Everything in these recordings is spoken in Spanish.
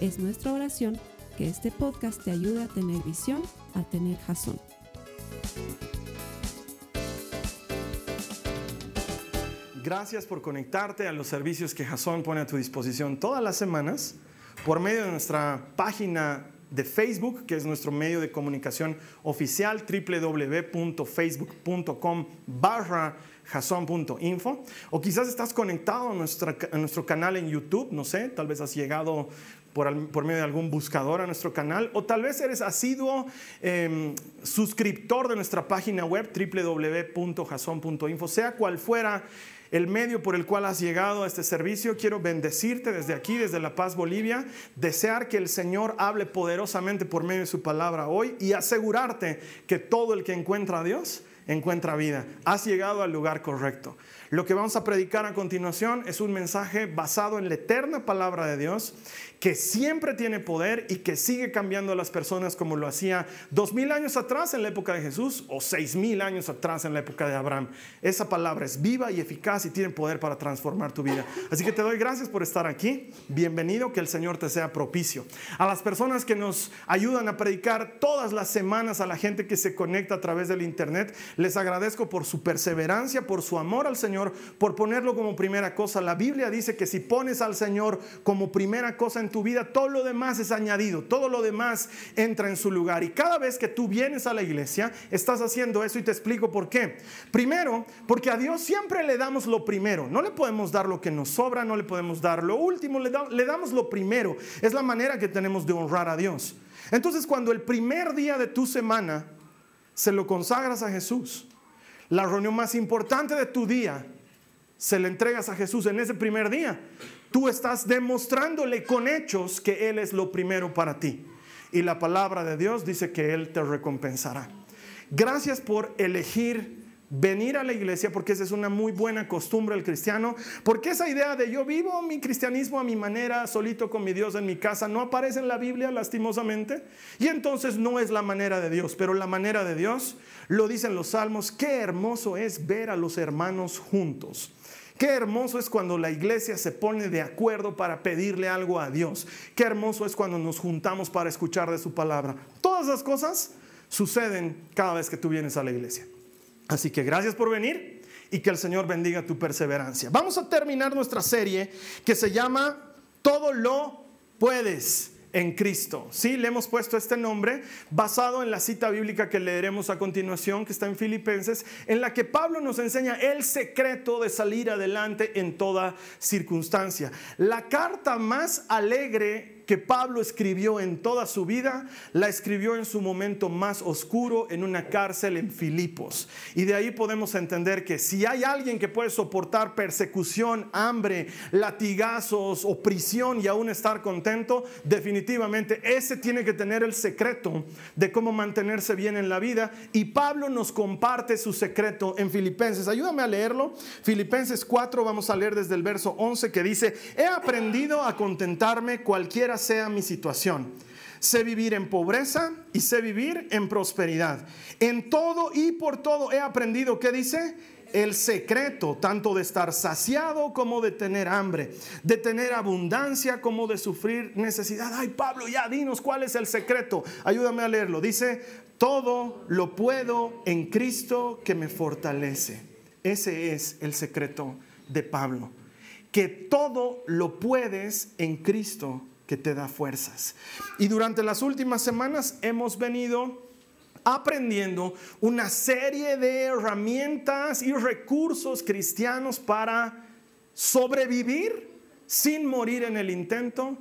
Es nuestra oración que este podcast te ayude a tener visión, a tener jazón. Gracias por conectarte a los servicios que Jason pone a tu disposición todas las semanas por medio de nuestra página de Facebook, que es nuestro medio de comunicación oficial, www.facebook.com barra jason.info. O quizás estás conectado a, nuestro canal en YouTube, no sé, tal vez has llegado por, medio de algún buscador a nuestro canal, o tal vez eres asiduo em, suscriptor de nuestra página web www.jason.info, sea cual fuera el medio por el cual has llegado a este servicio. Quiero bendecirte desde aquí, desde La Paz, Bolivia, desear que el Señor hable poderosamente por medio de su palabra hoy y asegurarte que todo el que encuentra a Dios encuentra vida. Has llegado al lugar correcto. Lo que vamos a predicar a continuación es un mensaje basado en la eterna palabra de Dios que siempre tiene poder y que sigue cambiando a las personas como lo hacía dos mil años atrás en la época de Jesús o seis mil años atrás en la época de Abraham. Esa palabra es viva y eficaz y tiene poder para transformar tu vida. Así que te doy gracias por estar aquí. Bienvenido, que el Señor te sea propicio. A las personas que nos ayudan a predicar todas las semanas, a la gente que se conecta a través del Internet, les agradezco por su perseverancia, por su amor al Señor, por ponerlo como primera cosa. La Biblia dice que si pones al Señor como primera cosa en tu vida, todo lo demás es añadido, todo lo demás entra en su lugar. Y cada vez que tú vienes a la iglesia, estás haciendo eso y te explico por qué. Primero, porque a Dios siempre le damos lo primero. No le podemos dar lo que nos sobra, no le podemos dar lo último, le, damos lo primero. Es la manera que tenemos de honrar a Dios. Entonces, cuando el primer día de tu semana se lo consagras a Jesús, la reunión más importante de tu día se le entregas a Jesús en ese primer día, tú estás demostrándole con hechos que Él es lo primero para ti. Y la palabra de Dios dice que Él te recompensará. Gracias por elegir venir a la iglesia porque esa es una muy buena costumbre del cristiano, porque esa idea de yo vivo mi cristianismo a mi manera, solito con mi Dios en mi casa, no aparece en la Biblia lastimosamente, y entonces no es la manera de Dios, pero la manera de Dios lo dicen los salmos, qué hermoso es ver a los hermanos juntos. Qué hermoso es cuando la iglesia se pone de acuerdo para pedirle algo a Dios. Qué hermoso es cuando nos juntamos para escuchar de su palabra. Todas las cosas suceden cada vez que tú vienes a la iglesia. Así que gracias por venir y que el Señor bendiga tu perseverancia. Vamos a terminar nuestra serie que se llama Todo lo puedes en Cristo. Sí, le hemos puesto este nombre basado en la cita bíblica que leeremos a continuación, que está en Filipenses, en la que Pablo nos enseña el secreto de salir adelante en toda circunstancia. La carta más alegre que Pablo escribió en toda su vida, la escribió en su momento más oscuro en una cárcel en Filipos. Y de ahí podemos entender que si hay alguien que puede soportar persecución, hambre, latigazos o prisión y aún estar contento, definitivamente ese tiene que tener el secreto de cómo mantenerse bien en la vida. Y Pablo nos comparte su secreto en Filipenses. Ayúdame a leerlo. Filipenses 4, vamos a leer desde el verso 11 que dice, he aprendido a contentarme cualquiera sea mi situación. Sé vivir en pobreza y sé vivir en prosperidad. En todo y por todo he aprendido, ¿qué dice? El secreto tanto de estar saciado como de tener hambre, de tener abundancia como de sufrir necesidad. Ay, Pablo, ya dinos cuál es el secreto. Ayúdame a leerlo. Dice, todo lo puedo en Cristo que me fortalece. Ese es el secreto de Pablo. Que todo lo puedes en Cristo que te da fuerzas. Y durante las últimas semanas hemos venido aprendiendo una serie de herramientas y recursos cristianos para sobrevivir sin morir en el intento.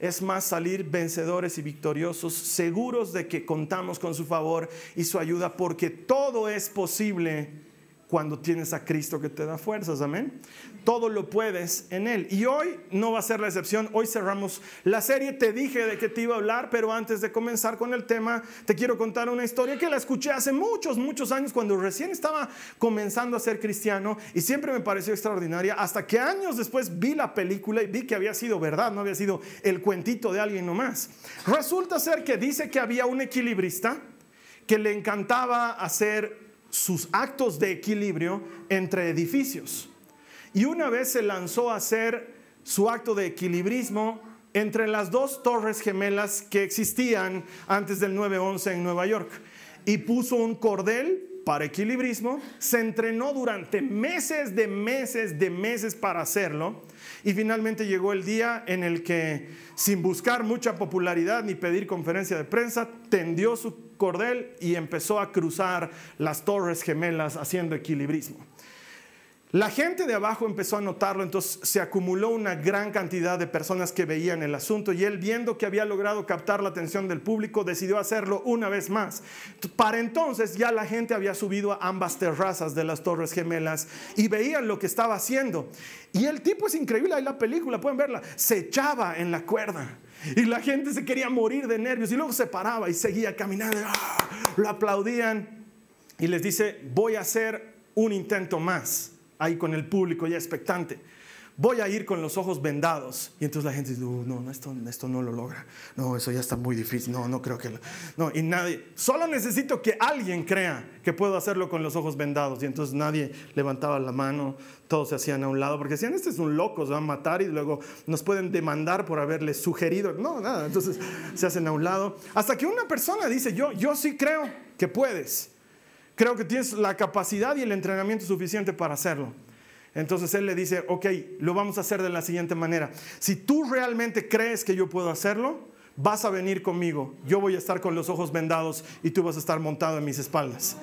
Es más, salir vencedores y victoriosos, seguros de que contamos con su favor y su ayuda, porque todo es posible cuando tienes a Cristo que te da fuerzas, amén. Todo lo puedes en Él. Y hoy no va a ser la excepción. Hoy cerramos la serie. Te dije de qué te iba a hablar, pero antes de comenzar con el tema, te quiero contar una historia que la escuché hace muchos, muchos años cuando recién estaba comenzando a ser cristiano y siempre me pareció extraordinaria. Hasta que años después vi la película y vi que había sido verdad, no había sido el cuentito de alguien nomás. Resulta ser que dice que había un equilibrista que le encantaba hacer sus actos de equilibrio entre edificios. Y una vez se lanzó a hacer su acto de equilibrismo entre las dos torres gemelas que existían antes del 9-11 en Nueva York. Y puso un cordel para equilibrismo, se entrenó durante meses de meses de meses para hacerlo y finalmente llegó el día en el que, sin buscar mucha popularidad ni pedir conferencia de prensa, tendió su cordel y empezó a cruzar las torres gemelas haciendo equilibrismo. La gente de abajo empezó a notarlo, entonces se acumuló una gran cantidad de personas que veían el asunto y él viendo que había logrado captar la atención del público decidió hacerlo una vez más. Para entonces ya la gente había subido a ambas terrazas de las Torres Gemelas y veían lo que estaba haciendo. Y el tipo es increíble, ahí la película, pueden verla, se echaba en la cuerda. Y la gente se quería morir de nervios y luego se paraba y seguía caminando. ¡ah! Lo aplaudían y les dice, voy a hacer un intento más ahí con el público ya expectante. Voy a ir con los ojos vendados. Y entonces la gente dice, uh, no, esto, esto no lo logra. No, eso ya está muy difícil. No, no creo que... No, y nadie... Solo necesito que alguien crea que puedo hacerlo con los ojos vendados. Y entonces nadie levantaba la mano, todos se hacían a un lado, porque decían, este es un loco, se va a matar y luego nos pueden demandar por haberle sugerido. No, nada. Entonces se hacen a un lado. Hasta que una persona dice, yo, yo sí creo que puedes creo que tienes la capacidad y el entrenamiento suficiente para hacerlo. Entonces él le dice, ok, lo vamos a hacer de la siguiente manera. Si tú realmente crees que yo puedo hacerlo, vas a venir conmigo. Yo voy a estar con los ojos vendados y tú vas a estar montado en mis espaldas.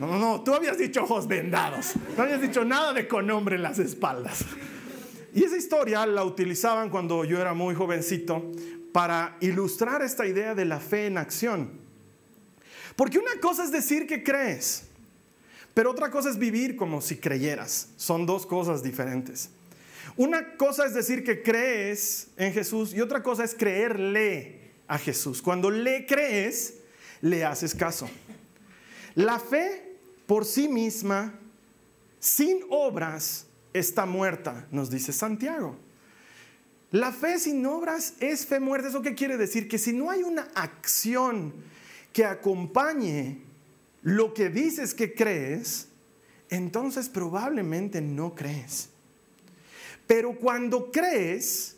No, no, no, tú habías dicho ojos vendados. No habías dicho nada de con hombre en las espaldas. Y esa historia la utilizaban cuando yo era muy jovencito para ilustrar esta idea de la fe en acción. Porque una cosa es decir que crees, pero otra cosa es vivir como si creyeras. Son dos cosas diferentes. Una cosa es decir que crees en Jesús y otra cosa es creerle a Jesús. Cuando le crees, le haces caso. La fe por sí misma, sin obras, está muerta, nos dice Santiago. La fe sin obras es fe muerta. ¿Eso qué quiere decir? Que si no hay una acción que acompañe lo que dices que crees, entonces probablemente no crees. Pero cuando crees,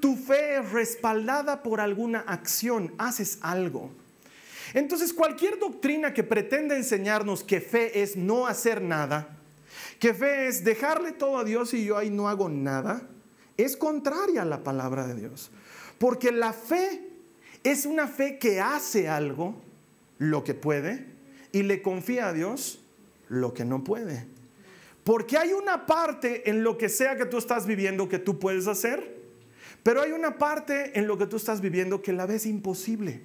tu fe es respaldada por alguna acción, haces algo. Entonces cualquier doctrina que pretenda enseñarnos que fe es no hacer nada, que fe es dejarle todo a Dios y yo ahí no hago nada, es contraria a la palabra de Dios. Porque la fe es una fe que hace algo, lo que puede, y le confía a Dios lo que no puede. Porque hay una parte en lo que sea que tú estás viviendo que tú puedes hacer, pero hay una parte en lo que tú estás viviendo que la ves imposible.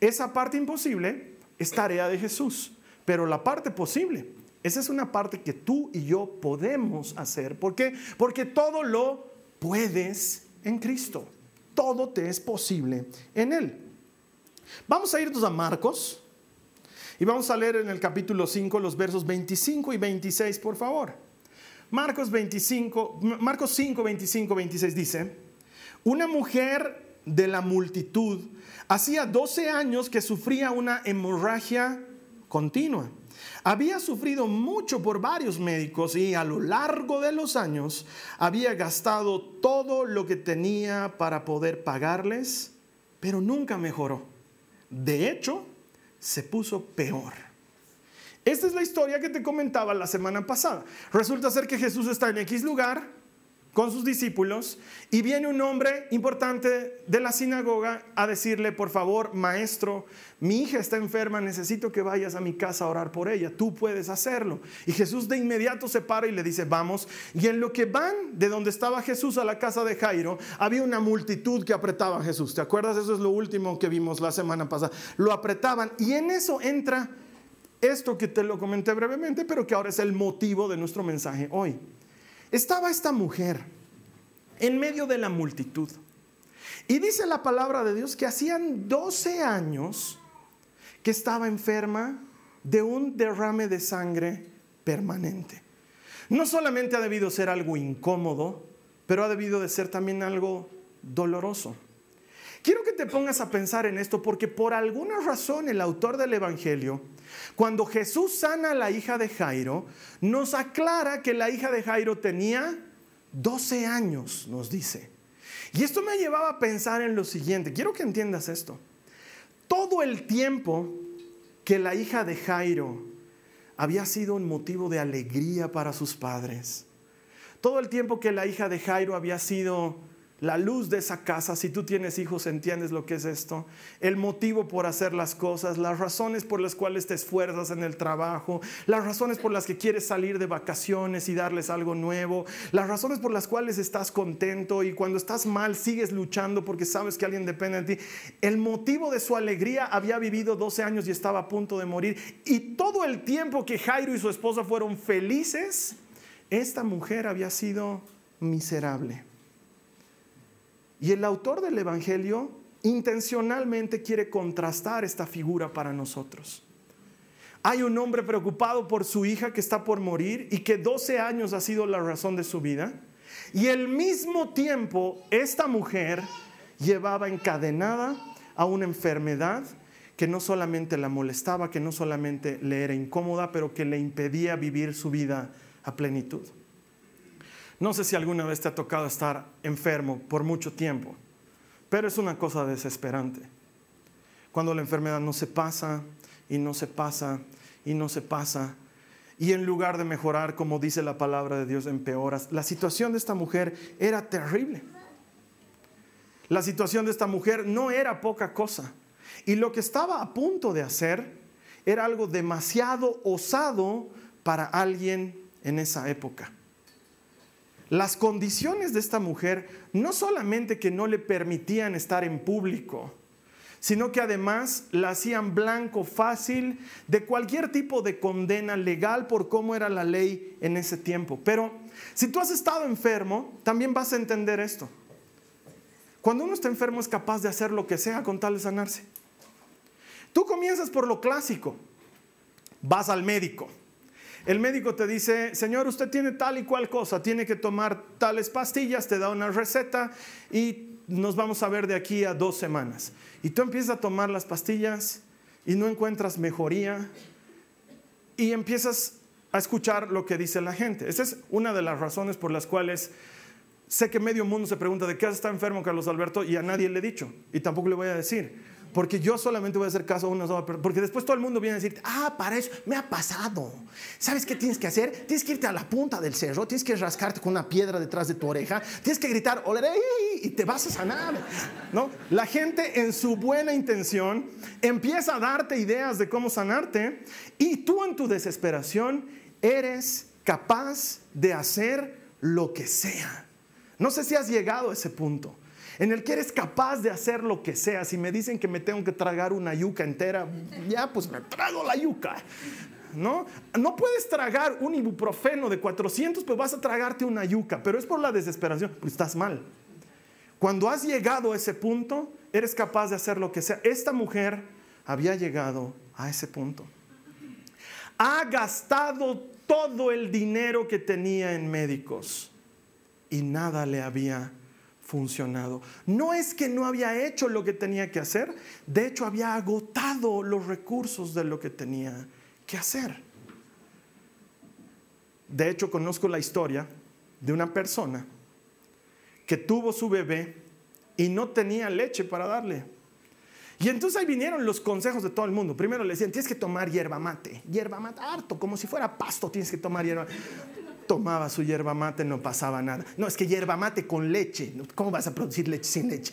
Esa parte imposible es tarea de Jesús, pero la parte posible, esa es una parte que tú y yo podemos hacer. ¿Por qué? Porque todo lo puedes en Cristo todo te es posible en Él. Vamos a irnos a Marcos y vamos a leer en el capítulo 5 los versos 25 y 26, por favor. Marcos, 25, Marcos 5, 25, 26 dice, una mujer de la multitud hacía 12 años que sufría una hemorragia continua había sufrido mucho por varios médicos y a lo largo de los años había gastado todo lo que tenía para poder pagarles, pero nunca mejoró. De hecho, se puso peor. Esta es la historia que te comentaba la semana pasada. Resulta ser que Jesús está en X lugar, con sus discípulos y viene un hombre importante de la sinagoga a decirle, por favor, maestro, mi hija está enferma, necesito que vayas a mi casa a orar por ella, tú puedes hacerlo. Y Jesús de inmediato se para y le dice, vamos. Y en lo que van de donde estaba Jesús a la casa de Jairo, había una multitud que apretaba a Jesús. ¿Te acuerdas? Eso es lo último que vimos la semana pasada. Lo apretaban y en eso entra esto que te lo comenté brevemente, pero que ahora es el motivo de nuestro mensaje hoy. Estaba esta mujer en medio de la multitud. Y dice la palabra de Dios que hacían 12 años que estaba enferma de un derrame de sangre permanente. No solamente ha debido ser algo incómodo, pero ha debido de ser también algo doloroso. Quiero que te pongas a pensar en esto porque por alguna razón el autor del Evangelio, cuando Jesús sana a la hija de Jairo, nos aclara que la hija de Jairo tenía 12 años, nos dice. Y esto me llevaba a pensar en lo siguiente, quiero que entiendas esto. Todo el tiempo que la hija de Jairo había sido un motivo de alegría para sus padres, todo el tiempo que la hija de Jairo había sido la luz de esa casa, si tú tienes hijos entiendes lo que es esto, el motivo por hacer las cosas, las razones por las cuales te esfuerzas en el trabajo, las razones por las que quieres salir de vacaciones y darles algo nuevo, las razones por las cuales estás contento y cuando estás mal sigues luchando porque sabes que alguien depende de ti. El motivo de su alegría había vivido 12 años y estaba a punto de morir y todo el tiempo que Jairo y su esposa fueron felices, esta mujer había sido miserable. Y el autor del Evangelio intencionalmente quiere contrastar esta figura para nosotros. Hay un hombre preocupado por su hija que está por morir y que 12 años ha sido la razón de su vida. Y al mismo tiempo, esta mujer llevaba encadenada a una enfermedad que no solamente la molestaba, que no solamente le era incómoda, pero que le impedía vivir su vida a plenitud. No sé si alguna vez te ha tocado estar enfermo por mucho tiempo, pero es una cosa desesperante. Cuando la enfermedad no se pasa y no se pasa y no se pasa, y en lugar de mejorar, como dice la palabra de Dios, empeoras. La situación de esta mujer era terrible. La situación de esta mujer no era poca cosa. Y lo que estaba a punto de hacer era algo demasiado osado para alguien en esa época. Las condiciones de esta mujer no solamente que no le permitían estar en público, sino que además la hacían blanco fácil de cualquier tipo de condena legal por cómo era la ley en ese tiempo. Pero si tú has estado enfermo, también vas a entender esto. Cuando uno está enfermo es capaz de hacer lo que sea con tal de sanarse. Tú comienzas por lo clásico, vas al médico el médico te dice, señor, usted tiene tal y cual cosa, tiene que tomar tales pastillas, te da una receta y nos vamos a ver de aquí a dos semanas. Y tú empiezas a tomar las pastillas y no encuentras mejoría y empiezas a escuchar lo que dice la gente. Esa es una de las razones por las cuales sé que medio mundo se pregunta de qué está enfermo Carlos Alberto y a nadie le he dicho y tampoco le voy a decir. Porque yo solamente voy a hacer caso a una sola persona. Porque después todo el mundo viene a decir, ah, para eso me ha pasado. ¿Sabes qué tienes que hacer? Tienes que irte a la punta del cerro, tienes que rascarte con una piedra detrás de tu oreja, tienes que gritar, y te vas a sanar. ¿No? La gente en su buena intención empieza a darte ideas de cómo sanarte y tú en tu desesperación eres capaz de hacer lo que sea. No sé si has llegado a ese punto en el que eres capaz de hacer lo que sea. Si me dicen que me tengo que tragar una yuca entera, ya pues me trago la yuca. ¿No? No puedes tragar un ibuprofeno de 400, pues vas a tragarte una yuca, pero es por la desesperación, pues estás mal. Cuando has llegado a ese punto, eres capaz de hacer lo que sea. Esta mujer había llegado a ese punto. Ha gastado todo el dinero que tenía en médicos y nada le había funcionado. No es que no había hecho lo que tenía que hacer, de hecho había agotado los recursos de lo que tenía que hacer. De hecho, conozco la historia de una persona que tuvo su bebé y no tenía leche para darle. Y entonces ahí vinieron los consejos de todo el mundo. Primero le decían, tienes que tomar hierba mate, hierba mate harto, como si fuera pasto, tienes que tomar hierba tomaba su hierba mate, no pasaba nada. No, es que hierba mate con leche. ¿Cómo vas a producir leche sin leche?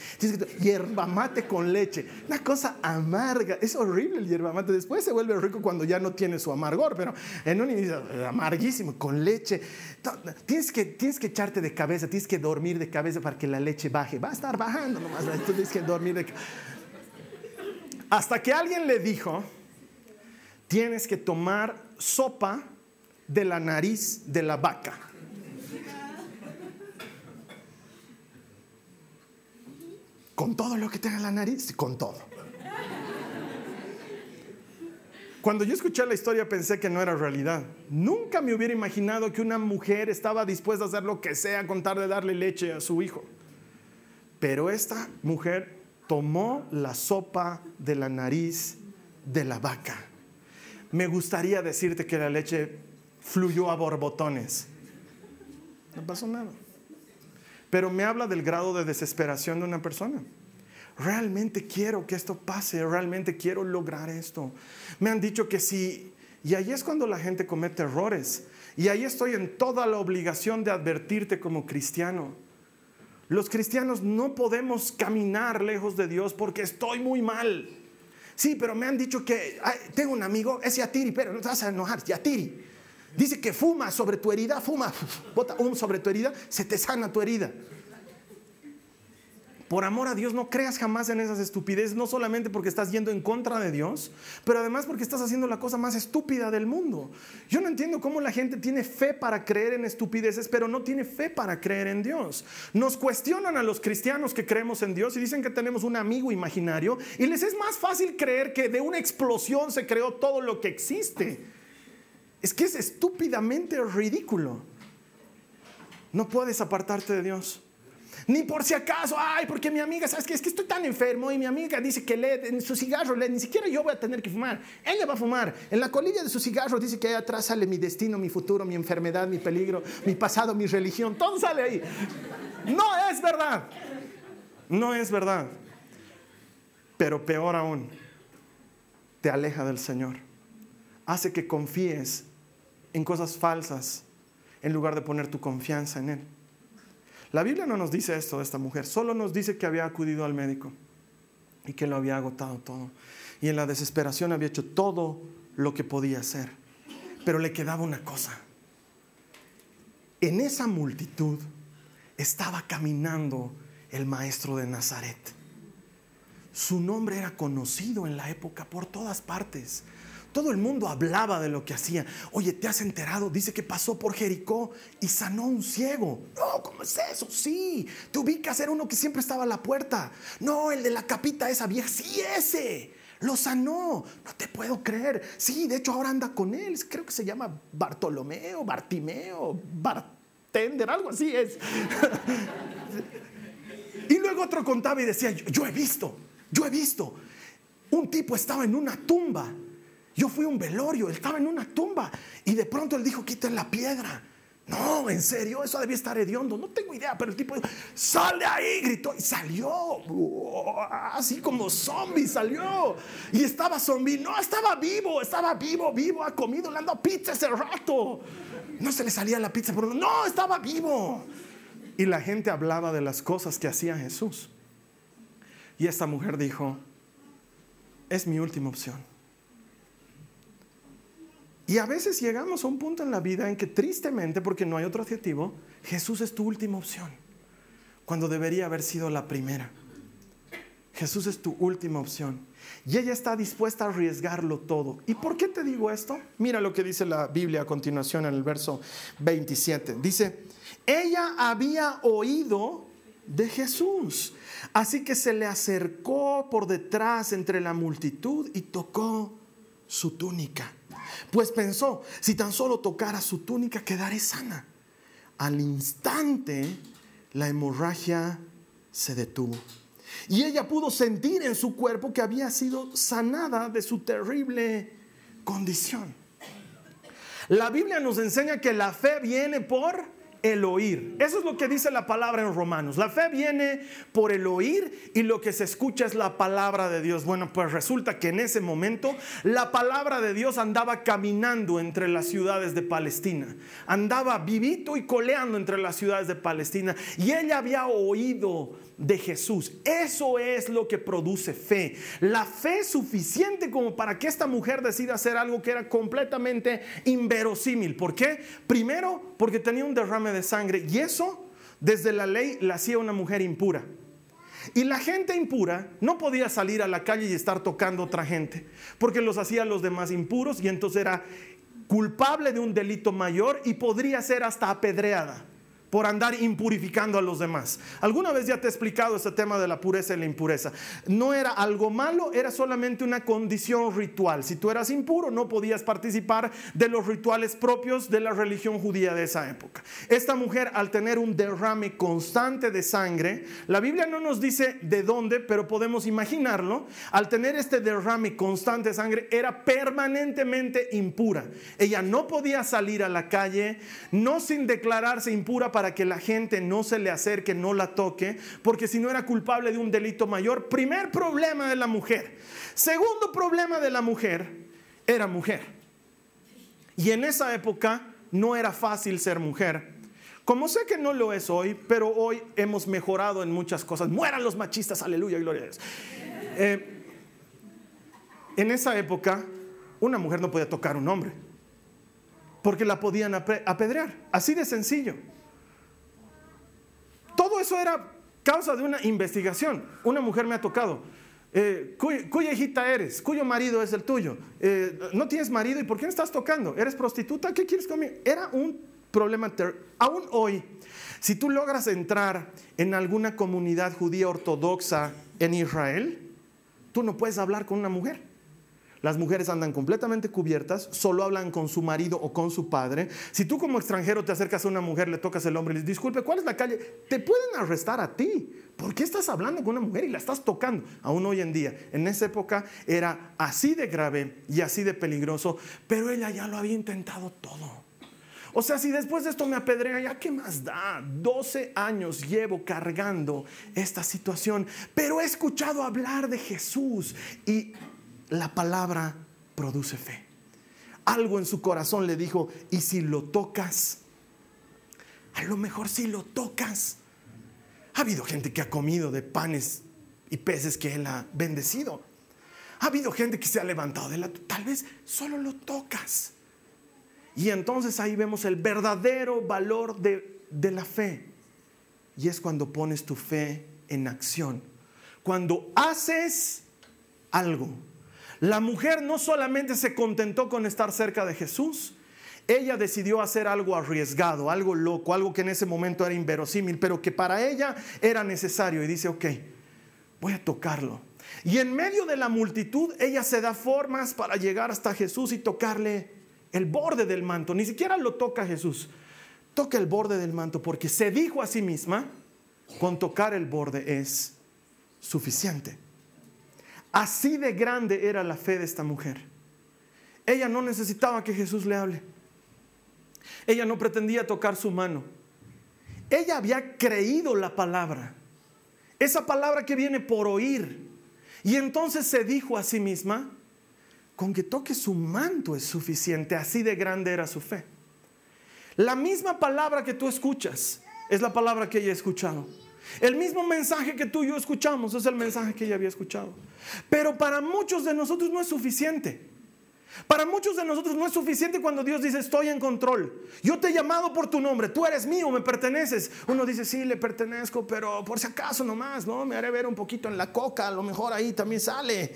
Hierba mate con leche. Una cosa amarga. Es horrible el hierba mate. Después se vuelve rico cuando ya no tiene su amargor, pero en un inicio amarguísimo, con leche. Tienes que, tienes que echarte de cabeza, tienes que dormir de cabeza para que la leche baje. Va a estar bajando nomás. tienes que dormir de Hasta que alguien le dijo, tienes que tomar sopa de la nariz de la vaca. Con todo lo que tenga la nariz, con todo. Cuando yo escuché la historia pensé que no era realidad. Nunca me hubiera imaginado que una mujer estaba dispuesta a hacer lo que sea con tal de darle leche a su hijo. Pero esta mujer tomó la sopa de la nariz de la vaca. Me gustaría decirte que la leche fluyó a borbotones. No pasó nada. Pero me habla del grado de desesperación de una persona. Realmente quiero que esto pase, realmente quiero lograr esto. Me han dicho que sí, y ahí es cuando la gente comete errores. Y ahí estoy en toda la obligación de advertirte como cristiano. Los cristianos no podemos caminar lejos de Dios porque estoy muy mal. Sí, pero me han dicho que tengo un amigo, es Yatiri, pero no te vas a enojar, Yatiri. Dice que fuma sobre tu herida, fuma, bota un sobre tu herida, se te sana tu herida. Por amor a Dios, no creas jamás en esas estupideces, no solamente porque estás yendo en contra de Dios, pero además porque estás haciendo la cosa más estúpida del mundo. Yo no entiendo cómo la gente tiene fe para creer en estupideces, pero no tiene fe para creer en Dios. Nos cuestionan a los cristianos que creemos en Dios y dicen que tenemos un amigo imaginario y les es más fácil creer que de una explosión se creó todo lo que existe. Es que es estúpidamente ridículo. No puedes apartarte de Dios. Ni por si acaso, ay, porque mi amiga, ¿sabes qué? Es que estoy tan enfermo y mi amiga dice que lee en su cigarro, lee, ni siquiera yo voy a tener que fumar. Ella va a fumar. En la colilla de su cigarro dice que ahí atrás sale mi destino, mi futuro, mi enfermedad, mi peligro, mi pasado, mi religión. Todo sale ahí. No es verdad. No es verdad. Pero peor aún, te aleja del Señor. Hace que confíes en cosas falsas en lugar de poner tu confianza en Él. La Biblia no nos dice esto de esta mujer, solo nos dice que había acudido al médico y que lo había agotado todo. Y en la desesperación había hecho todo lo que podía hacer. Pero le quedaba una cosa. En esa multitud estaba caminando el maestro de Nazaret. Su nombre era conocido en la época por todas partes. Todo el mundo hablaba de lo que hacía. Oye, ¿te has enterado? Dice que pasó por Jericó y sanó a un ciego. No, ¿cómo es eso? Sí, te ubicas, era uno que siempre estaba a la puerta. No, el de la capita esa vieja. Sí, ese. Lo sanó. No te puedo creer. Sí, de hecho ahora anda con él. Creo que se llama Bartolomeo, Bartimeo, Bartender, algo así es. y luego otro contaba y decía, yo he visto, yo he visto. Un tipo estaba en una tumba yo fui a un velorio, él estaba en una tumba y de pronto él dijo, quiten la piedra. No, en serio, eso debía estar hediondo. No tengo idea, pero el tipo sale ahí, gritó y salió. Así como zombie salió. Y estaba zombie. No, estaba vivo, estaba vivo, vivo. Ha comido, le han dado pizza ese rato. No se le salía la pizza, pero no, estaba vivo. Y la gente hablaba de las cosas que hacía Jesús. Y esta mujer dijo, es mi última opción. Y a veces llegamos a un punto en la vida en que tristemente, porque no hay otro adjetivo, Jesús es tu última opción, cuando debería haber sido la primera. Jesús es tu última opción. Y ella está dispuesta a arriesgarlo todo. ¿Y por qué te digo esto? Mira lo que dice la Biblia a continuación en el verso 27. Dice, ella había oído de Jesús. Así que se le acercó por detrás entre la multitud y tocó su túnica pues pensó, si tan solo tocara su túnica, quedaré sana. Al instante, la hemorragia se detuvo. Y ella pudo sentir en su cuerpo que había sido sanada de su terrible condición. La Biblia nos enseña que la fe viene por el oír. Eso es lo que dice la palabra en Romanos. La fe viene por el oír y lo que se escucha es la palabra de Dios. Bueno, pues resulta que en ese momento la palabra de Dios andaba caminando entre las ciudades de Palestina. Andaba vivito y coleando entre las ciudades de Palestina. Y ella había oído de Jesús. Eso es lo que produce fe. La fe suficiente como para que esta mujer decida hacer algo que era completamente inverosímil. ¿Por qué? Primero, porque tenía un derrame de sangre y eso desde la ley la hacía una mujer impura. Y la gente impura no podía salir a la calle y estar tocando a otra gente, porque los hacían los demás impuros y entonces era culpable de un delito mayor y podría ser hasta apedreada por andar impurificando a los demás. Alguna vez ya te he explicado este tema de la pureza y la impureza. No era algo malo, era solamente una condición ritual. Si tú eras impuro, no podías participar de los rituales propios de la religión judía de esa época. Esta mujer, al tener un derrame constante de sangre, la Biblia no nos dice de dónde, pero podemos imaginarlo, al tener este derrame constante de sangre, era permanentemente impura. Ella no podía salir a la calle, no sin declararse impura para que la gente no se le acerque, no la toque, porque si no era culpable de un delito mayor. Primer problema de la mujer. Segundo problema de la mujer, era mujer. Y en esa época no era fácil ser mujer. Como sé que no lo es hoy, pero hoy hemos mejorado en muchas cosas. Mueran los machistas, aleluya, gloria a Dios. Eh, en esa época, una mujer no podía tocar a un hombre, porque la podían apedrear, así de sencillo. Todo eso era causa de una investigación. Una mujer me ha tocado. Eh, ¿cuya, hijita eres? ¿Cuyo marido es el tuyo? Eh, ¿No tienes marido? ¿Y por qué no estás tocando? ¿Eres prostituta? ¿Qué quieres conmigo? Era un problema Aún hoy, si tú logras entrar en alguna comunidad judía ortodoxa en Israel, tú no puedes hablar con una mujer. Las mujeres andan completamente cubiertas, solo hablan con su marido o con su padre. Si tú como extranjero te acercas a una mujer, le tocas el hombre y le dices, disculpe, ¿cuál es la calle? Te pueden arrestar a ti. ¿Por qué estás hablando con una mujer y la estás tocando? Aún hoy en día. En esa época era así de grave y así de peligroso, pero ella ya lo había intentado todo. O sea, si después de esto me apedrea, ¿ya qué más da? 12 años llevo cargando esta situación, pero he escuchado hablar de Jesús y la palabra produce fe. Algo en su corazón le dijo, y si lo tocas, a lo mejor si lo tocas. Ha habido gente que ha comido de panes y peces que él ha bendecido. Ha habido gente que se ha levantado de la... Tal vez solo lo tocas. Y entonces ahí vemos el verdadero valor de, de la fe. Y es cuando pones tu fe en acción. Cuando haces algo la mujer no solamente se contentó con estar cerca de Jesús, ella decidió hacer algo arriesgado, algo loco, algo que en ese momento era inverosímil, pero que para ella era necesario. Y dice, ok, voy a tocarlo. Y en medio de la multitud, ella se da formas para llegar hasta Jesús y tocarle el borde del manto. Ni siquiera lo toca Jesús, toca el borde del manto, porque se dijo a sí misma, con tocar el borde es suficiente. Así de grande era la fe de esta mujer. Ella no necesitaba que Jesús le hable. Ella no pretendía tocar su mano. Ella había creído la palabra. Esa palabra que viene por oír. Y entonces se dijo a sí misma, con que toque su manto es suficiente. Así de grande era su fe. La misma palabra que tú escuchas es la palabra que ella ha escuchado. El mismo mensaje que tú y yo escuchamos es el mensaje que ella había escuchado. Pero para muchos de nosotros no es suficiente. Para muchos de nosotros no es suficiente cuando Dios dice, estoy en control. Yo te he llamado por tu nombre, tú eres mío, me perteneces. Uno dice, sí, le pertenezco, pero por si acaso nomás, ¿no? Me haré ver un poquito en la coca, a lo mejor ahí también sale.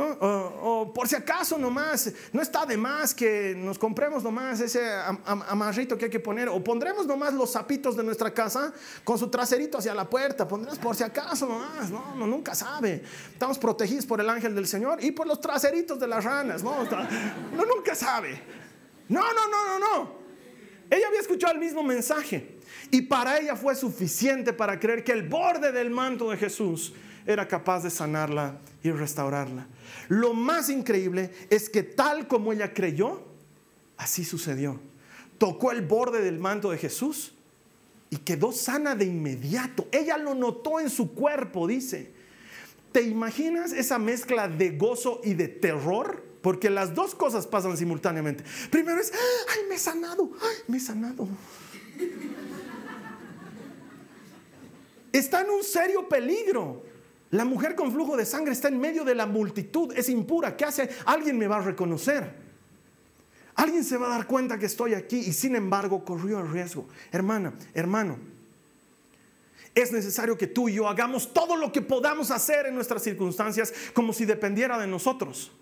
O, por si acaso nomás, no está de más que nos compremos nomás ese amarrito que hay que poner, o pondremos nomás los zapitos de nuestra casa con su traserito hacia la puerta, pondremos por si acaso nomás, no, no nunca sabe. Estamos protegidos por el ángel del Señor y por los traseritos de las ranas, no, no nunca sabe. No, no, no, no, no. Ella había escuchado el mismo mensaje y para ella fue suficiente para creer que el borde del manto de Jesús era capaz de sanarla y restaurarla. Lo más increíble es que tal como ella creyó, así sucedió. Tocó el borde del manto de Jesús y quedó sana de inmediato. Ella lo notó en su cuerpo, dice. ¿Te imaginas esa mezcla de gozo y de terror? Porque las dos cosas pasan simultáneamente. Primero es, ay, me he sanado, ay, me he sanado. Está en un serio peligro. La mujer con flujo de sangre está en medio de la multitud, es impura. ¿Qué hace? Alguien me va a reconocer. Alguien se va a dar cuenta que estoy aquí y sin embargo corrió el riesgo. Hermana, hermano, es necesario que tú y yo hagamos todo lo que podamos hacer en nuestras circunstancias como si dependiera de nosotros.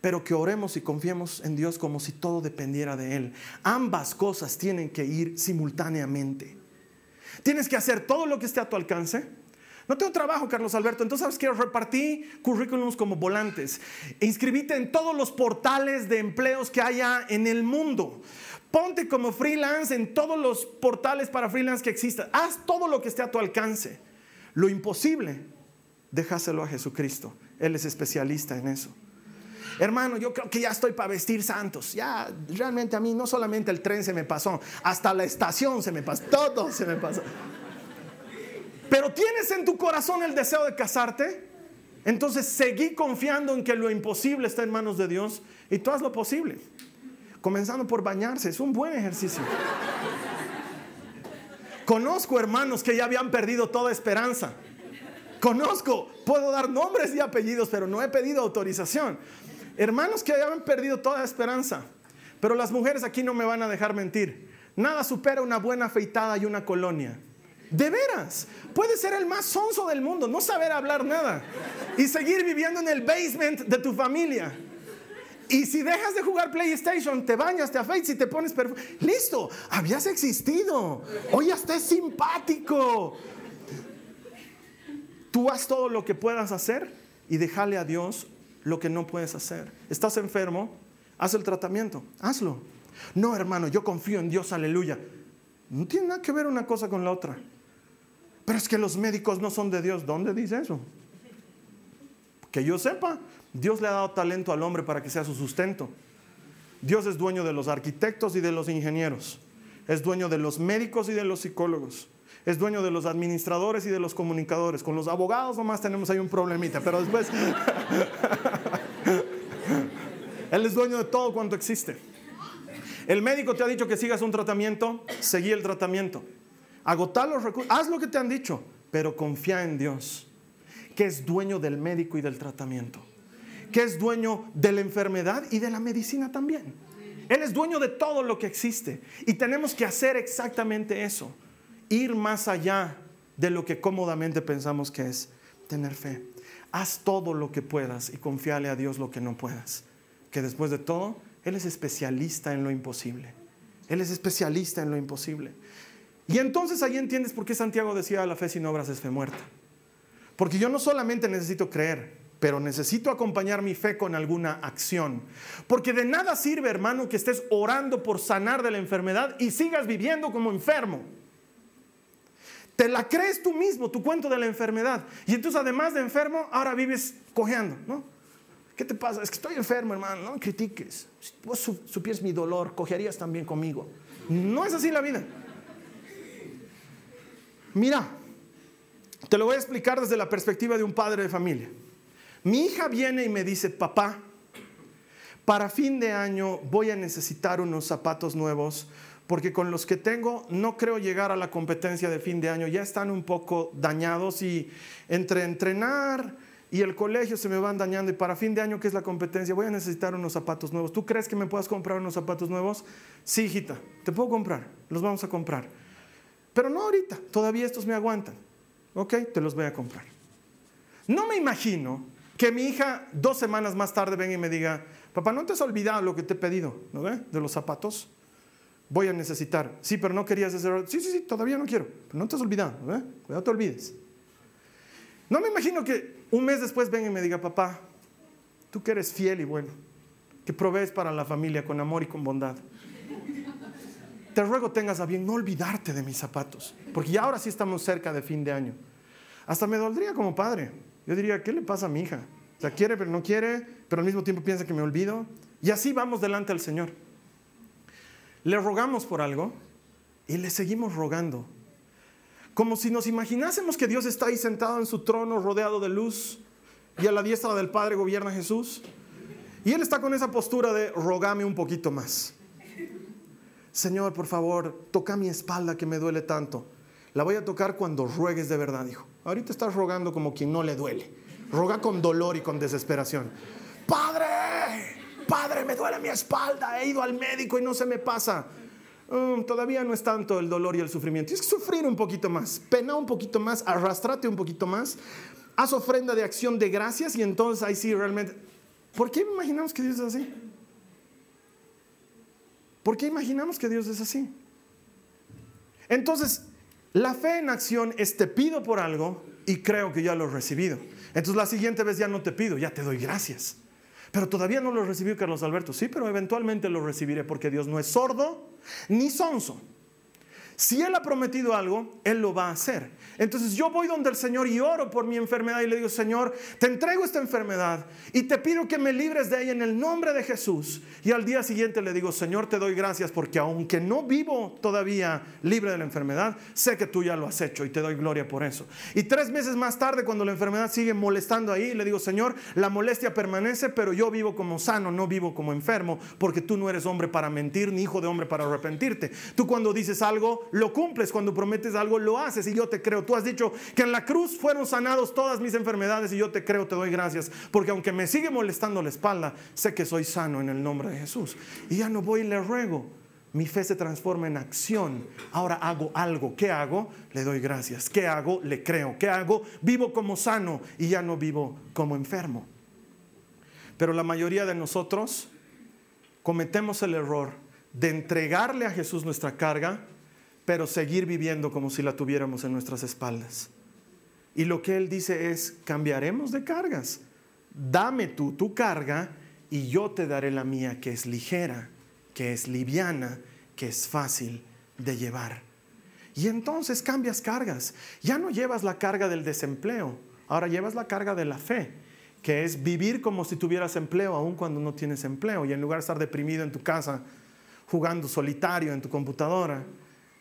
Pero que oremos y confiemos en Dios como si todo dependiera de Él. Ambas cosas tienen que ir simultáneamente. Tienes que hacer todo lo que esté a tu alcance. No tengo trabajo, Carlos Alberto. Entonces, ¿sabes que Repartí currículums como volantes. E inscribite en todos los portales de empleos que haya en el mundo. Ponte como freelance en todos los portales para freelance que existan. Haz todo lo que esté a tu alcance. Lo imposible, déjaselo a Jesucristo. Él es especialista en eso. Hermano, yo creo que ya estoy para vestir santos. Ya, realmente a mí no solamente el tren se me pasó, hasta la estación se me pasó, todo se me pasó. Pero tienes en tu corazón el deseo de casarte, entonces seguí confiando en que lo imposible está en manos de Dios y tú haz lo posible. Comenzando por bañarse, es un buen ejercicio. Conozco hermanos que ya habían perdido toda esperanza. Conozco, puedo dar nombres y apellidos, pero no he pedido autorización. Hermanos que ya habían perdido toda esperanza. Pero las mujeres aquí no me van a dejar mentir. Nada supera una buena afeitada y una colonia. De veras, puede ser el más sonso del mundo, no saber hablar nada y seguir viviendo en el basement de tu familia. Y si dejas de jugar PlayStation, te bañas, te afeitas y te pones perfume. Listo, habías existido. Hoy hasta es simpático. Tú haz todo lo que puedas hacer y déjale a Dios lo que no puedes hacer. ¿Estás enfermo? Haz el tratamiento, hazlo. No, hermano, yo confío en Dios, aleluya. No tiene nada que ver una cosa con la otra. Pero es que los médicos no son de Dios. ¿Dónde dice eso? Que yo sepa, Dios le ha dado talento al hombre para que sea su sustento. Dios es dueño de los arquitectos y de los ingenieros. Es dueño de los médicos y de los psicólogos. Es dueño de los administradores y de los comunicadores. Con los abogados nomás tenemos ahí un problemita, pero después... Él es dueño de todo cuanto existe. El médico te ha dicho que sigas un tratamiento, seguí el tratamiento. Agotar los recursos, haz lo que te han dicho, pero confía en Dios, que es dueño del médico y del tratamiento que es dueño de la enfermedad y de la medicina también. Él es dueño de todo lo que existe. Y tenemos que hacer exactamente eso. Ir más allá de lo que cómodamente pensamos que es tener fe. Haz todo lo que puedas y confiale a Dios lo que no puedas. Que después de todo, Él es especialista en lo imposible. Él es especialista en lo imposible. Y entonces ahí entiendes por qué Santiago decía la fe sin obras es fe muerta. Porque yo no solamente necesito creer, pero necesito acompañar mi fe con alguna acción. Porque de nada sirve, hermano, que estés orando por sanar de la enfermedad y sigas viviendo como enfermo. Te la crees tú mismo, tu cuento de la enfermedad. Y entonces, además de enfermo, ahora vives cojeando, ¿no? ¿Qué te pasa? Es que estoy enfermo, hermano, no critiques. Si vos supieras mi dolor, cojearías también conmigo. No es así la vida. Mira, te lo voy a explicar desde la perspectiva de un padre de familia. Mi hija viene y me dice, papá, para fin de año voy a necesitar unos zapatos nuevos porque con los que tengo no creo llegar a la competencia de fin de año. Ya están un poco dañados y entre entrenar y el colegio se me van dañando y para fin de año, que es la competencia, voy a necesitar unos zapatos nuevos. ¿Tú crees que me puedas comprar unos zapatos nuevos? Sí, hijita, te puedo comprar, los vamos a comprar. Pero no ahorita, todavía estos me aguantan. Ok, te los voy a comprar. No me imagino que mi hija dos semanas más tarde venga y me diga, papá, ¿no te has olvidado lo que te he pedido? ¿No ve? De los zapatos. Voy a necesitar. Sí, pero no querías hacer. Sí, sí, sí, todavía no quiero. Pero no te has olvidado. ¿no ve? Cuidado, te olvides. No me imagino que un mes después venga y me diga, papá, tú que eres fiel y bueno, que provees para la familia con amor y con bondad. Te ruego tengas a bien no olvidarte de mis zapatos, porque ya ahora sí estamos cerca de fin de año. Hasta me doldría como padre. Yo diría, ¿qué le pasa a mi hija? Sea, quiere pero no quiere, pero al mismo tiempo piensa que me olvido. Y así vamos delante al Señor. Le rogamos por algo y le seguimos rogando. Como si nos imaginásemos que Dios está ahí sentado en su trono rodeado de luz y a la diestra del Padre gobierna Jesús. Y Él está con esa postura de rogame un poquito más. Señor, por favor, toca mi espalda que me duele tanto. La voy a tocar cuando ruegues de verdad, dijo. Ahorita estás rogando como quien no le duele. Roga con dolor y con desesperación. Padre, Padre, me duele mi espalda. He ido al médico y no se me pasa. "Mm, todavía no es tanto el dolor y el sufrimiento. Tienes que sufrir un poquito más, pena un poquito más, arrastrate un poquito más, haz ofrenda de acción de gracias y entonces ahí sí realmente... ¿Por qué imaginamos que Dios es así? ¿Por qué imaginamos que Dios es así? Entonces, la fe en acción es te pido por algo y creo que ya lo he recibido. Entonces la siguiente vez ya no te pido, ya te doy gracias. Pero todavía no lo recibió Carlos Alberto. Sí, pero eventualmente lo recibiré porque Dios no es sordo ni sonso. Si Él ha prometido algo, Él lo va a hacer. Entonces yo voy donde el Señor y oro por mi enfermedad y le digo, Señor, te entrego esta enfermedad y te pido que me libres de ella en el nombre de Jesús. Y al día siguiente le digo, Señor, te doy gracias porque aunque no vivo todavía libre de la enfermedad, sé que tú ya lo has hecho y te doy gloria por eso. Y tres meses más tarde, cuando la enfermedad sigue molestando ahí, le digo, Señor, la molestia permanece, pero yo vivo como sano, no vivo como enfermo, porque tú no eres hombre para mentir, ni hijo de hombre para arrepentirte. Tú cuando dices algo, lo cumples, cuando prometes algo, lo haces y yo te creo. Tú has dicho que en la cruz fueron sanados todas mis enfermedades y yo te creo, te doy gracias, porque aunque me sigue molestando la espalda, sé que soy sano en el nombre de Jesús. Y ya no voy y le ruego. Mi fe se transforma en acción. Ahora hago algo. ¿Qué hago? Le doy gracias. ¿Qué hago? Le creo. ¿Qué hago? Vivo como sano y ya no vivo como enfermo. Pero la mayoría de nosotros cometemos el error de entregarle a Jesús nuestra carga, pero seguir viviendo como si la tuviéramos en nuestras espaldas. Y lo que Él dice es, cambiaremos de cargas. Dame tú tu carga y yo te daré la mía que es ligera, que es liviana, que es fácil de llevar. Y entonces cambias cargas. Ya no llevas la carga del desempleo, ahora llevas la carga de la fe, que es vivir como si tuvieras empleo aun cuando no tienes empleo. Y en lugar de estar deprimido en tu casa, jugando solitario en tu computadora,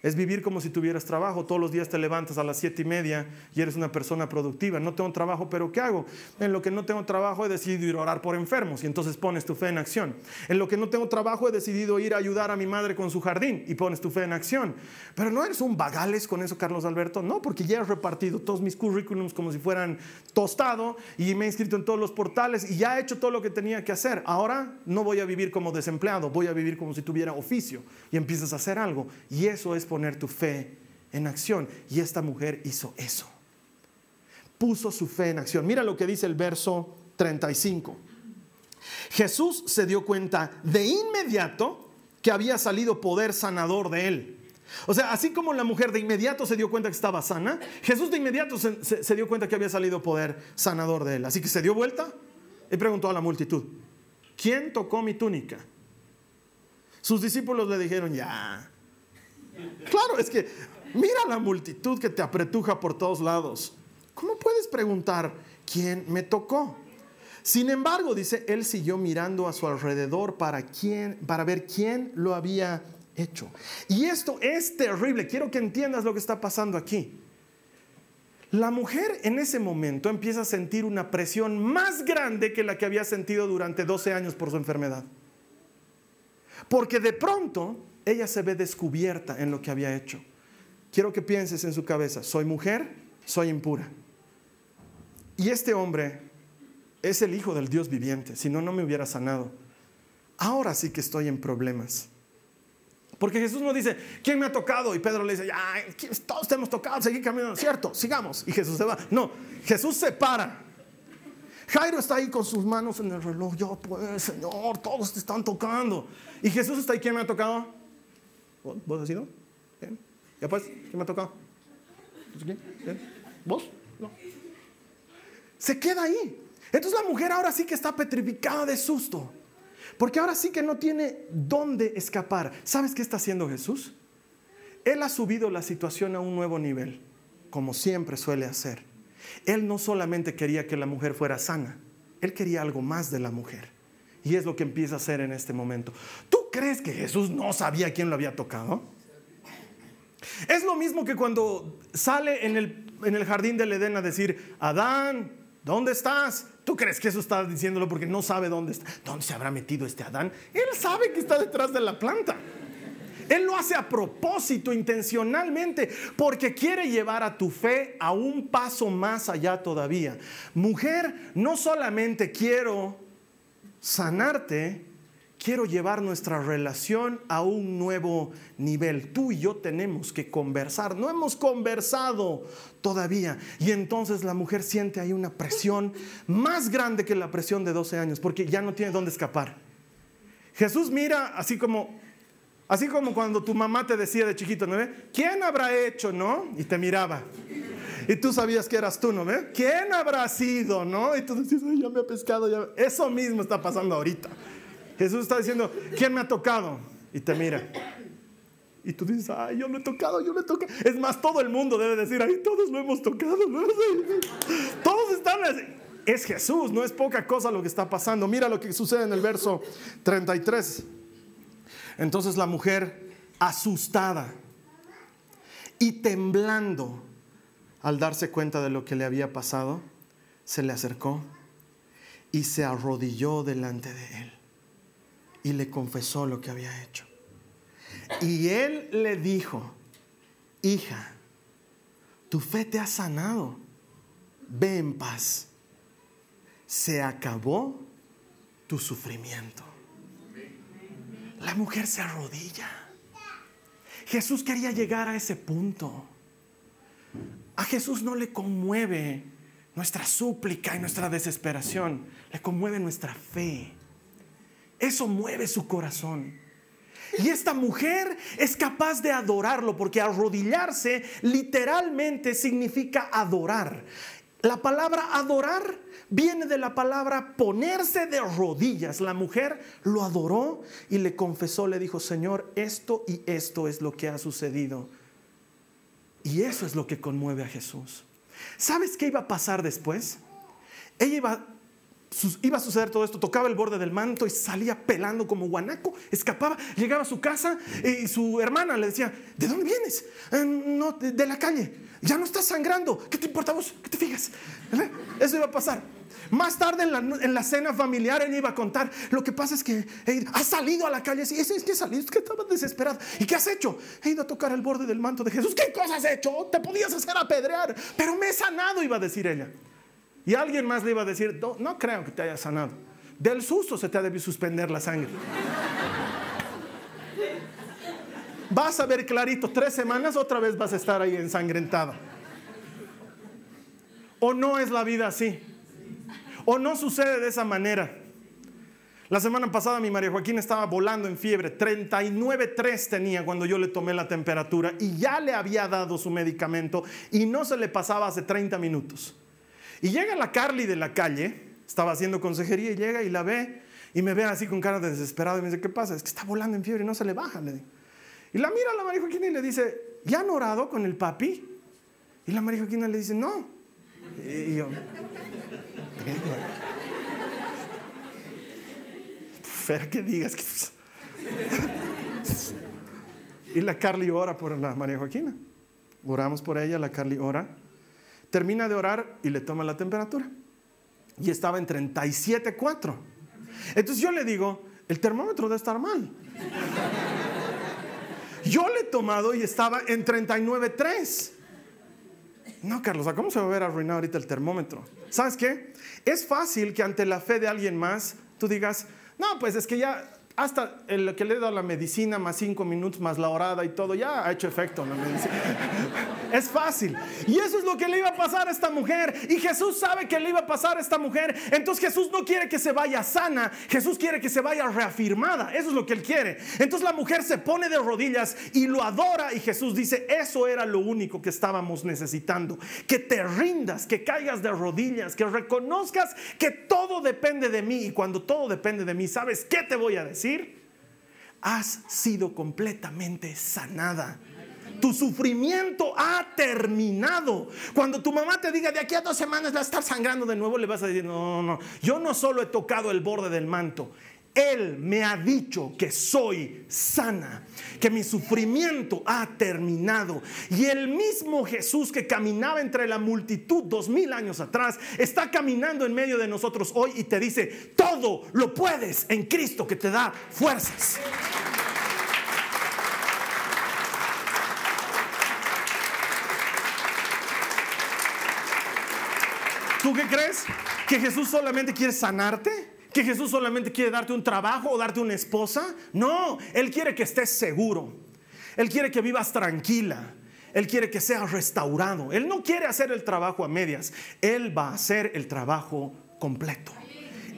es vivir como si tuvieras trabajo. Todos los días te levantas a las siete y media y eres una persona productiva. No tengo trabajo, pero ¿qué hago? En lo que no tengo trabajo he decidido ir a orar por enfermos y entonces pones tu fe en acción. En lo que no tengo trabajo he decidido ir a ayudar a mi madre con su jardín y pones tu fe en acción. Pero no eres un vagales con eso, Carlos Alberto. No, porque ya he repartido todos mis currículums como si fueran tostado y me he inscrito en todos los portales y ya he hecho todo lo que tenía que hacer. Ahora no voy a vivir como desempleado, voy a vivir como si tuviera oficio y empiezas a hacer algo. Y eso es poner tu fe en acción. Y esta mujer hizo eso. Puso su fe en acción. Mira lo que dice el verso 35. Jesús se dio cuenta de inmediato que había salido poder sanador de él. O sea, así como la mujer de inmediato se dio cuenta que estaba sana, Jesús de inmediato se, se, dio cuenta que había salido poder sanador de él. Así que se dio vuelta y preguntó a la multitud, ¿quién tocó mi túnica? Sus discípulos le dijeron, ya, Claro, es que mira la multitud que te apretuja por todos lados. ¿Cómo puedes preguntar quién me tocó? Sin embargo, dice, él siguió mirando a su alrededor para, quién, para ver quién lo había hecho. Y esto es terrible. Quiero que entiendas lo que está pasando aquí. La mujer en ese momento empieza a sentir una presión más grande que la que había sentido durante 12 años por su enfermedad. Porque de pronto ella se ve descubierta en lo que había hecho. Quiero que pienses en su cabeza, soy mujer, soy impura. Y este hombre es el hijo del Dios viviente, si no, no me hubiera sanado. Ahora sí que estoy en problemas. Porque Jesús no dice, ¿quién me ha tocado? Y Pedro le dice, todos te hemos tocado, seguí caminando, cierto, sigamos. Y Jesús se va. No, Jesús se para. Jairo está ahí con sus manos en el reloj. Yo, pues, Señor, todos te están tocando. Y Jesús está ahí, ¿quién me ha tocado? ¿Vos has sido? ¿Bien? ¿Ya pues? ¿Quién me ha tocado? ¿Bien? ¿Vos? No. Se queda ahí. Entonces la mujer ahora sí que está petrificada de susto. Porque ahora sí que no tiene dónde escapar. ¿Sabes qué está haciendo Jesús? Él ha subido la situación a un nuevo nivel, como siempre suele hacer. Él no solamente quería que la mujer fuera sana, él quería algo más de la mujer. Y es lo que empieza a hacer en este momento. ¿Tú crees que Jesús no sabía quién lo había tocado? Es lo mismo que cuando sale en el, en el jardín del Edén a decir, Adán, ¿dónde estás? ¿Tú crees que eso está diciéndolo porque no sabe dónde está? ¿Dónde se habrá metido este Adán? Él sabe que está detrás de la planta. Él lo hace a propósito, intencionalmente, porque quiere llevar a tu fe a un paso más allá todavía. Mujer, no solamente quiero sanarte, quiero llevar nuestra relación a un nuevo nivel. Tú y yo tenemos que conversar. No hemos conversado todavía. Y entonces la mujer siente ahí una presión más grande que la presión de 12 años, porque ya no tiene dónde escapar. Jesús mira así como, así como cuando tu mamá te decía de chiquito, ¿no? ¿Quién habrá hecho, no? Y te miraba. Y tú sabías que eras tú, ¿no? ¿Quién habrá sido, no? Y tú decías, Ay, ya me ha pescado. Eso mismo está pasando ahorita. Jesús está diciendo, ¿quién me ha tocado? Y te mira. Y tú dices, ay, yo lo he tocado, yo lo he tocado. Es más, todo el mundo debe decir, ay, todos lo hemos tocado. Todos están. Es Jesús, no es poca cosa lo que está pasando. Mira lo que sucede en el verso 33. Entonces la mujer, asustada y temblando al darse cuenta de lo que le había pasado, se le acercó y se arrodilló delante de él y le confesó lo que había hecho. Y él le dijo, hija, tu fe te ha sanado, ve en paz. Se acabó tu sufrimiento. La mujer se arrodilla. Jesús quería llegar a ese punto. A Jesús no le conmueve nuestra súplica y nuestra desesperación, le conmueve nuestra fe. Eso mueve su corazón. Y esta mujer es capaz de adorarlo porque arrodillarse literalmente significa adorar. La palabra adorar viene de la palabra ponerse de rodillas. La mujer lo adoró y le confesó, le dijo, Señor, esto y esto es lo que ha sucedido. Y eso es lo que conmueve a Jesús. ¿Sabes qué iba a pasar después? Ella iba iba a suceder todo esto, tocaba el borde del manto y salía pelando como guanaco, escapaba, llegaba a su casa y su hermana le decía, ¿de dónde vienes? Eh, no, de, la calle, ya no estás sangrando, ¿qué te importa vos? ¿Qué te fijas? ¿Eh? Eso iba a pasar. Más tarde en la, cena familiar él iba a contar, lo que pasa es que ha salido a la calle, y es que he salido, es que estaba desesperado. ¿Y qué has hecho? He ido a tocar el borde del manto de Jesús. ¿Qué cosas has hecho? Te podías hacer apedrear, pero me he sanado, iba a decir ella. Y alguien más le iba a decir, no, creo que te haya sanado. Del susto se te ha debido suspender la sangre. Vas a ver clarito, tres semanas otra vez vas a estar ahí ensangrentada. ¿O no es la vida así? ¿O no sucede de esa manera? La semana pasada mi María Joaquín estaba volando en fiebre, 39.3 tenía cuando yo le tomé la temperatura y ya le había dado su medicamento y no se le pasaba hace 30 minutos. Y llega la Carly de la calle, estaba haciendo consejería y llega y la ve y me ve así con cara de desesperado y me dice, ¿qué pasa? Es que está volando en fiebre y no se le baja. Le Y la mira a la María Joaquina y le dice, ¿ya han orado con el papi? Y la María Joaquina le dice, no. Y yo, Fer, que digas que... y la Carly ora por la María Joaquina. Oramos por ella, la Carly ora. Termina de orar y le toma la temperatura. Y estaba en 37.4. Entonces yo le digo, el termómetro debe estar mal. Yo le he tomado y estaba en 39.3. No, Carlos, ¿cómo se va a ver arruinado ahorita el termómetro? ¿Sabes qué? Es fácil que ante la fe de alguien más tú digas, no, pues es que ya hasta el que le he dado la medicina, más cinco minutos, más la orada y todo, ya ha hecho efecto la medicina. es fácil. Y eso es lo que le iba a pasar a esta mujer. Y Jesús sabe que le iba a pasar a esta mujer. Entonces Jesús no quiere que se vaya sana, Jesús quiere que se vaya reafirmada. Eso es lo que él quiere. Entonces la mujer se pone de rodillas y lo adora. Y Jesús dice, eso era lo único que estábamos necesitando. Que te rindas, que caigas de rodillas, que reconozcas que todo depende de mí. Y cuando todo depende de mí, ¿sabes qué te voy a decir? has sido completamente sanada. Tu sufrimiento ha terminado. Cuando tu mamá te diga de aquí a dos semanas va a estar sangrando de nuevo, le vas a decir, no, no, no, yo no solo he tocado el borde del manto, él me ha dicho que soy sana, que mi sufrimiento ha terminado. Y el mismo Jesús que caminaba entre la multitud dos mil años atrás, está caminando en medio de nosotros hoy y te dice, todo lo puedes en Cristo que te da fuerzas. ¿Tú qué crees? ¿Que Jesús solamente quiere sanarte? que Jesús solamente quiere darte un trabajo o darte una esposa. No, Él quiere que estés seguro. Él quiere que vivas tranquila. Él quiere que seas restaurado. Él no quiere hacer el trabajo a medias. Él va a hacer el trabajo completo.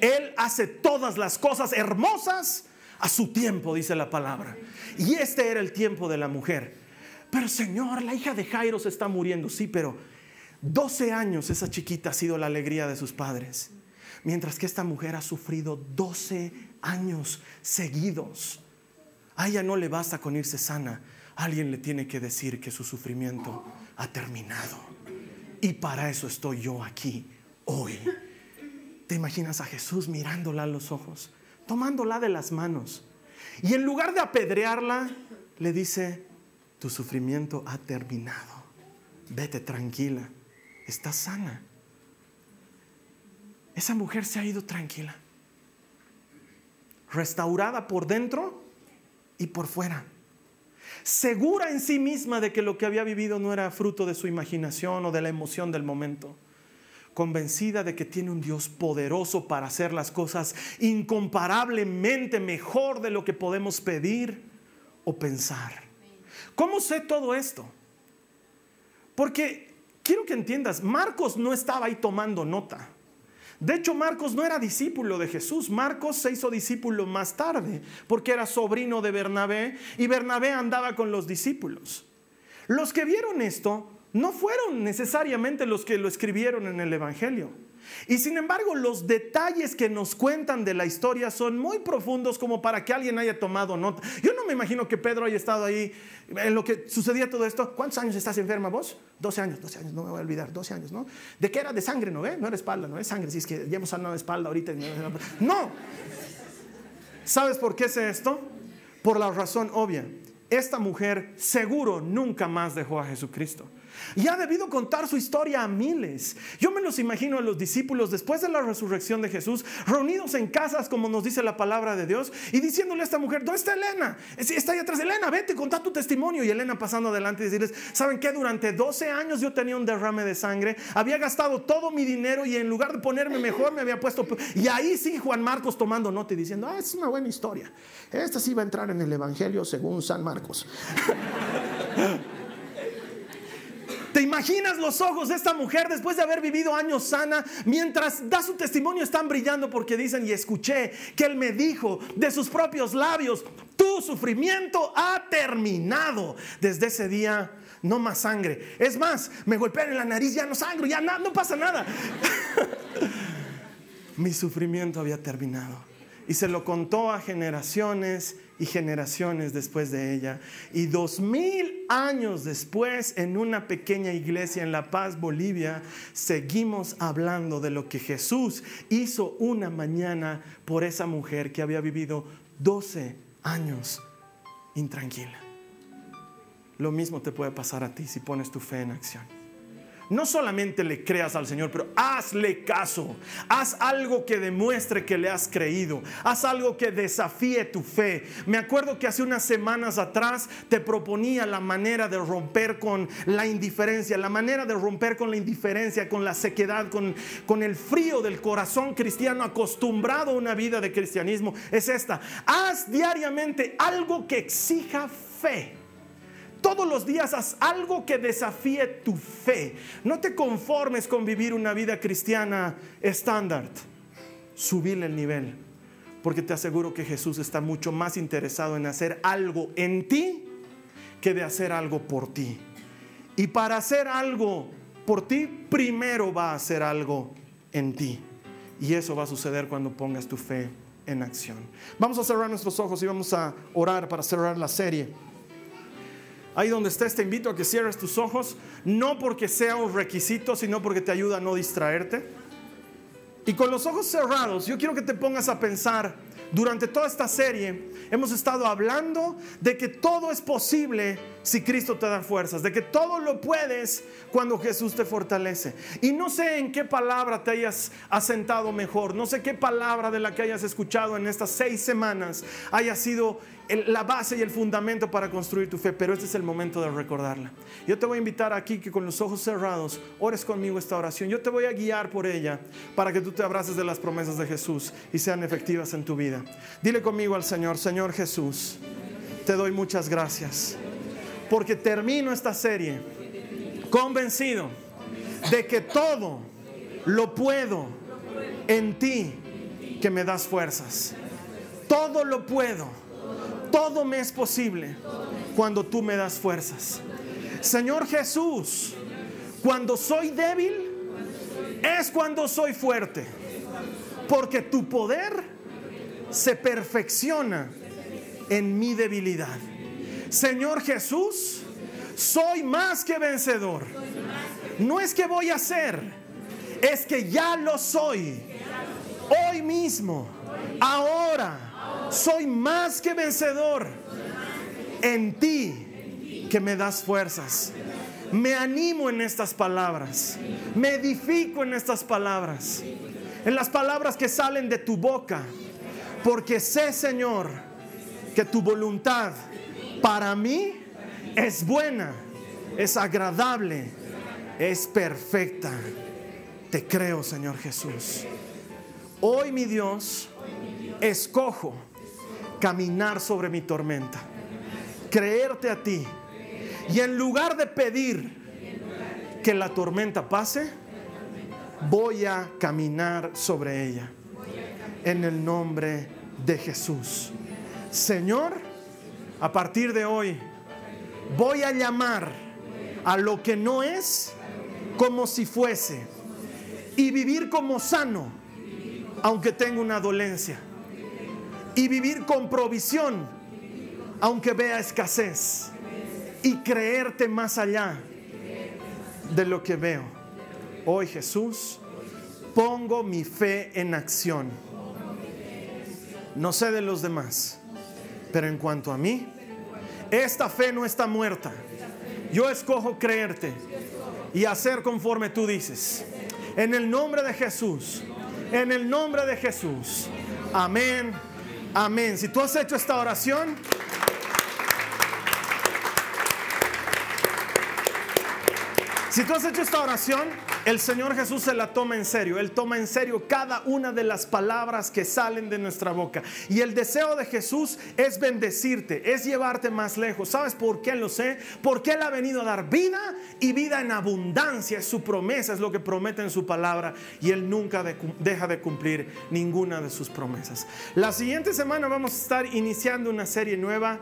Él hace todas las cosas hermosas a su tiempo, dice la palabra. Y este era el tiempo de la mujer. Pero Señor, la hija de Jairo se está muriendo. Sí, pero 12 años esa chiquita ha sido la alegría de sus padres. Mientras que esta mujer ha sufrido 12 años seguidos. A ella no le basta con irse sana alguien le tiene que decir que su sufrimiento ha terminado. Y para eso estoy yo aquí hoy. ¿Te imaginas a Jesús mirándola a los ojos, tomándola de las manos? Y en lugar de apedrearla, le dice, tu sufrimiento ha terminado. Vete tranquila, estás sana. Esa mujer se ha ido tranquila, restaurada por dentro y por fuera segura en sí misma de que lo que había vivido no era fruto de su imaginación o de la emoción del momento, convencida de que tiene un Dios poderoso para hacer las cosas incomparablemente mejor de lo que podemos pedir o pensar. ¿Cómo sé todo esto? Porque quiero que entiendas, Marcos no estaba ahí tomando nota. De hecho, Marcos no era discípulo de Jesús. Marcos se hizo discípulo más tarde porque era sobrino de Bernabé y Bernabé andaba con los discípulos. Los que vieron esto no fueron necesariamente los que lo escribieron en el Evangelio. Y sin embargo, los detalles que nos cuentan de la historia son muy profundos como para que alguien haya tomado nota. Yo no me imagino que Pedro haya estado ahí en lo que sucedía todo esto. ¿Cuántos años estás enferma vos? 12 años, 12 años, no me voy a olvidar, 12 años, ¿no? ¿De qué era? De sangre, ¿no? ve? No era espalda, no es sangre, si es que ya hemos sanado espalda ahorita. No. ¿Sabes por qué sé esto? Por la razón obvia. Esta mujer seguro nunca más dejó a Jesucristo. Y ha debido contar su historia a miles. Yo me los imagino a los discípulos después de la resurrección de Jesús, reunidos en casas, como nos dice la palabra de Dios, y diciéndole a esta mujer, ¿dónde está Elena? Está ahí atrás. Elena, vete, contá tu testimonio. Y Elena pasando adelante y decirles, ¿saben qué? Durante 12 años yo tenía un derrame de sangre, había gastado todo mi dinero y en lugar de ponerme mejor me había puesto... Y ahí sí Juan Marcos tomando nota y diciendo, ah, es una buena historia. Esta sí va a entrar en el Evangelio según San Marcos. ¿Te imaginas los ojos de esta mujer después de haber vivido años sana? Mientras da su testimonio están brillando porque dicen, y escuché que él me dijo de sus propios labios, tu sufrimiento ha terminado. Desde ese día no más sangre. Es más, me golpean en la nariz, ya no sangro, ya no pasa nada. Mi sufrimiento había terminado. Y se lo contó a generaciones y generaciones después de ella. Y dos mil años después, en una pequeña iglesia en La Paz, Bolivia, seguimos hablando de lo que Jesús hizo una mañana por esa mujer que había vivido 12 años intranquila. Lo mismo te puede pasar a ti si pones tu fe en acción no solamente le creas al Señor, pero hazle caso. Haz algo que demuestre que le has creído. Haz algo que desafíe tu fe. Me acuerdo que hace unas semanas atrás te proponía la manera de romper con la indiferencia, la manera de romper con la indiferencia, con la sequedad, con, con el frío del corazón cristiano acostumbrado a una vida de cristianismo. Es esta. Haz diariamente algo que exija fe. Todos los días haz algo que desafíe tu fe. No te conformes con vivir una vida cristiana estándar. Subir el nivel. Porque te aseguro que Jesús está mucho más interesado en hacer algo en ti que de hacer algo por ti. Y para hacer algo por ti, primero va a hacer algo en ti. Y eso va a suceder cuando pongas tu fe en acción. Vamos a cerrar nuestros ojos y vamos a orar para cerrar la serie. Ahí donde estés te invito a que cierres tus ojos, no porque sea un requisito, sino porque te ayuda a no distraerte. Y con los ojos cerrados, yo quiero que te pongas a pensar durante toda esta serie hemos estado hablando de que todo es posible si Cristo te da fuerzas, de que todo lo puedes cuando Jesús te fortalece. Y no sé en qué palabra te hayas asentado mejor, no sé qué palabra de la que hayas escuchado en estas seis semanas haya sido la base y el fundamento para construir tu fe, pero este es el momento de recordarla. Yo te voy a invitar aquí que con los ojos cerrados ores conmigo esta oración. Yo te voy a guiar por ella para que tú te abraces de las promesas de Jesús y sean efectivas en tu vida. Dile conmigo al Señor, Señor Jesús, te doy muchas gracias porque termino esta serie convencido de que todo lo puedo en ti que me das fuerzas. Todo lo puedo todo me es posible cuando tú me das fuerzas. Señor Jesús, cuando soy débil es cuando soy fuerte. Porque tu poder se perfecciona en mi debilidad. Señor Jesús, soy más que vencedor. No es que voy a ser, es que ya lo soy. Hoy mismo, ahora soy más que vencedor en ti que me das fuerzas. Me animo en estas palabras. Me edifico en estas palabras. En las palabras que salen de tu boca. Porque sé, Señor, que tu voluntad para mí es buena, es agradable, es perfecta. Te creo, Señor Jesús. Hoy, mi Dios, escojo caminar sobre mi tormenta, creerte a ti. Y en lugar de pedir que la tormenta pase, voy a caminar sobre ella. En el nombre de Jesús. Señor, a partir de hoy voy a llamar a lo que no es como si fuese y vivir como sano, aunque tenga una dolencia y vivir con provisión, aunque vea escasez, y creerte más allá de lo que veo. Hoy Jesús, pongo mi fe en acción. No sé de los demás, pero en cuanto a mí, esta fe no está muerta. Yo escojo creerte y hacer conforme tú dices. En el nombre de Jesús, en el nombre de Jesús. Amén Amén. Si tú has hecho esta oración, si tú has hecho esta oración, el Señor Jesús se la toma en serio. Él toma en serio cada una de las palabras que salen de nuestra boca. Y el deseo de Jesús es bendecirte, es llevarte más lejos. ¿Sabes por qué lo sé? Porque Él ha venido a dar vida y vida en abundancia. Es su promesa, es lo que promete en su palabra. Y Él nunca deja de cumplir ninguna de sus promesas. La siguiente semana vamos a estar iniciando una serie nueva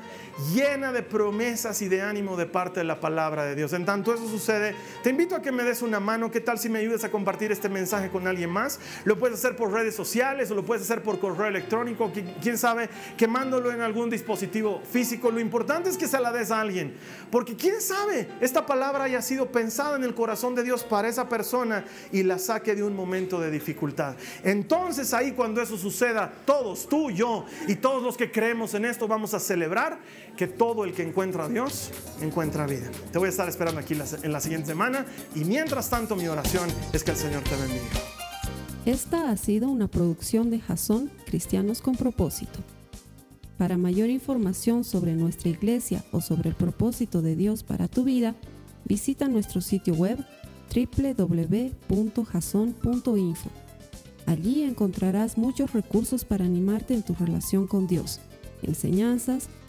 llena de promesas y de ánimo de parte de la palabra de Dios. En tanto eso sucede, te invito a que me des una mano. ¿Qué tal? Si me ayudas a compartir este mensaje con alguien más? Lo puedes hacer por redes sociales o lo puedes hacer por correo electrónico, quién sabe, quemándolo en algún dispositivo físico. Lo importante es que se la des a alguien, porque quién sabe, esta palabra haya sido pensada en el corazón de Dios para esa persona y la saque de un momento de dificultad. Entonces ahí cuando eso suceda, todos, tú, yo y todos los que creemos en esto, vamos a celebrar que todo el que encuentra a Dios encuentra vida. Te voy a estar esperando aquí en la siguiente semana y mientras tanto mi oración es que el Señor te bendiga. Esta ha sido una producción de Jason Cristianos con propósito. Para mayor información sobre nuestra iglesia o sobre el propósito de Dios para tu vida, visita nuestro sitio web www.jason.info. Allí encontrarás muchos recursos para animarte en tu relación con Dios, enseñanzas,